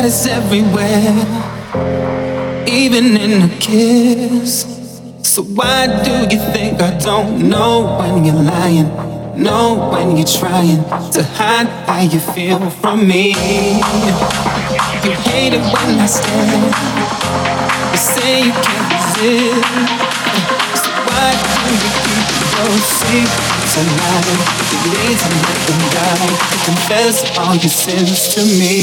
that is everywhere, even in a kiss. So why do you think I don't know when you're lying? Know when you're trying to hide how you feel from me. You hate it when I stare. You say you can't resist. So why do you keep those secrets alive? You need to let die. Confess all your sins to me.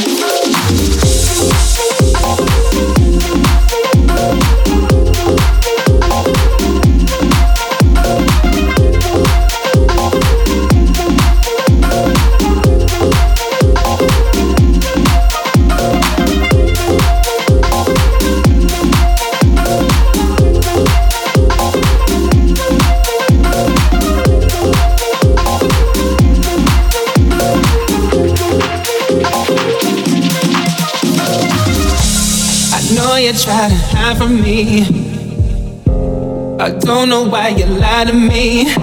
lie to me.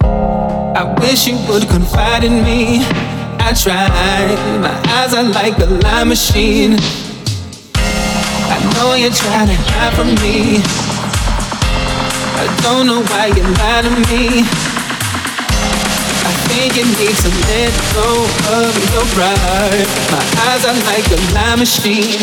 I wish you would confide in me. I tried, my eyes are like a lie machine. I know you're trying to hide from me. I don't know why you lie to me. I think you need to let go of your pride. My eyes are like a lie machine.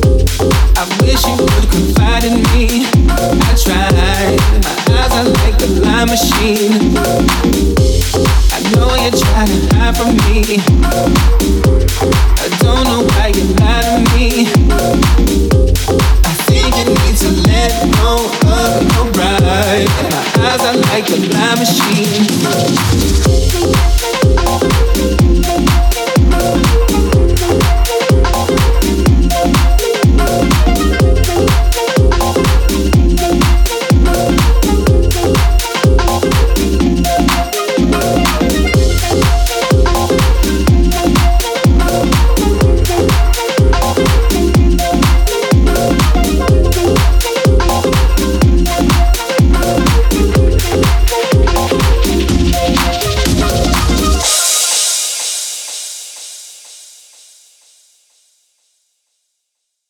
I don't know why you're mad at me. I think you need to let go. Alright, my eyes are like a lie machine.